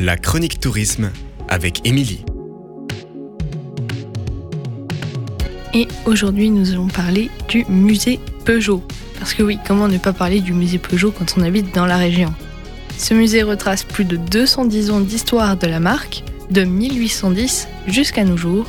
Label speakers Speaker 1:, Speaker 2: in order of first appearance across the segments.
Speaker 1: La chronique tourisme avec Émilie.
Speaker 2: Et aujourd'hui, nous allons parler du musée Peugeot. Parce que oui, comment ne pas parler du musée Peugeot quand on habite dans la région? Ce musée retrace plus de 210 ans d'histoire de la marque, de 1810 jusqu'à nos jours.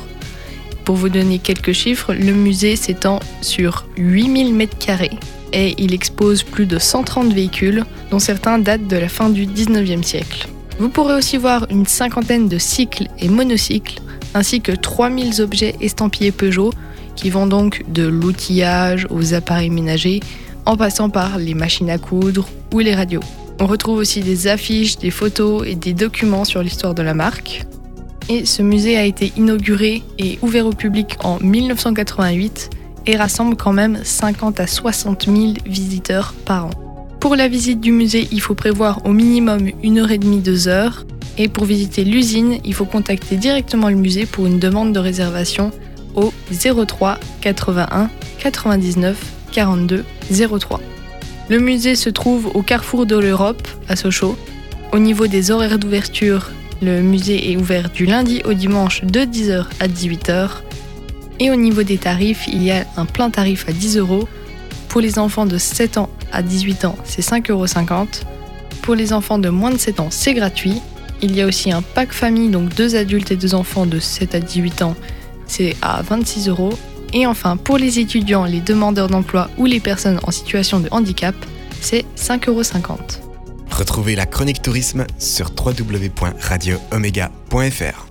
Speaker 2: Pour vous donner quelques chiffres, le musée s'étend sur 8000 m2 et il expose plus de 130 véhicules, dont certains datent de la fin du 19e siècle. Vous pourrez aussi voir une cinquantaine de cycles et monocycles, ainsi que 3000 objets estampillés Peugeot, qui vont donc de l'outillage aux appareils ménagers, en passant par les machines à coudre ou les radios. On retrouve aussi des affiches, des photos et des documents sur l'histoire de la marque. Et ce musée a été inauguré et ouvert au public en 1988 et rassemble quand même 50 à 60 000 visiteurs par an. Pour la visite du musée, il faut prévoir au minimum une heure et demie, deux heures. Et pour visiter l'usine, il faut contacter directement le musée pour une demande de réservation au 03 81 99 42 03. Le musée se trouve au carrefour de l'Europe, à Sochaux. Au niveau des horaires d'ouverture, le musée est ouvert du lundi au dimanche de 10h à 18h et au niveau des tarifs, il y a un plein tarif à 10 euros. Pour les enfants de 7 ans à 18 ans, c'est 5,50 euros. Pour les enfants de moins de 7 ans, c'est gratuit. Il y a aussi un pack famille, donc deux adultes et deux enfants de 7 à 18 ans, c'est à 26 euros. Et enfin, pour les étudiants, les demandeurs d'emploi ou les personnes en situation de handicap, c'est 5,50 euros.
Speaker 1: Retrouvez la chronique tourisme sur www.radioomega.fr.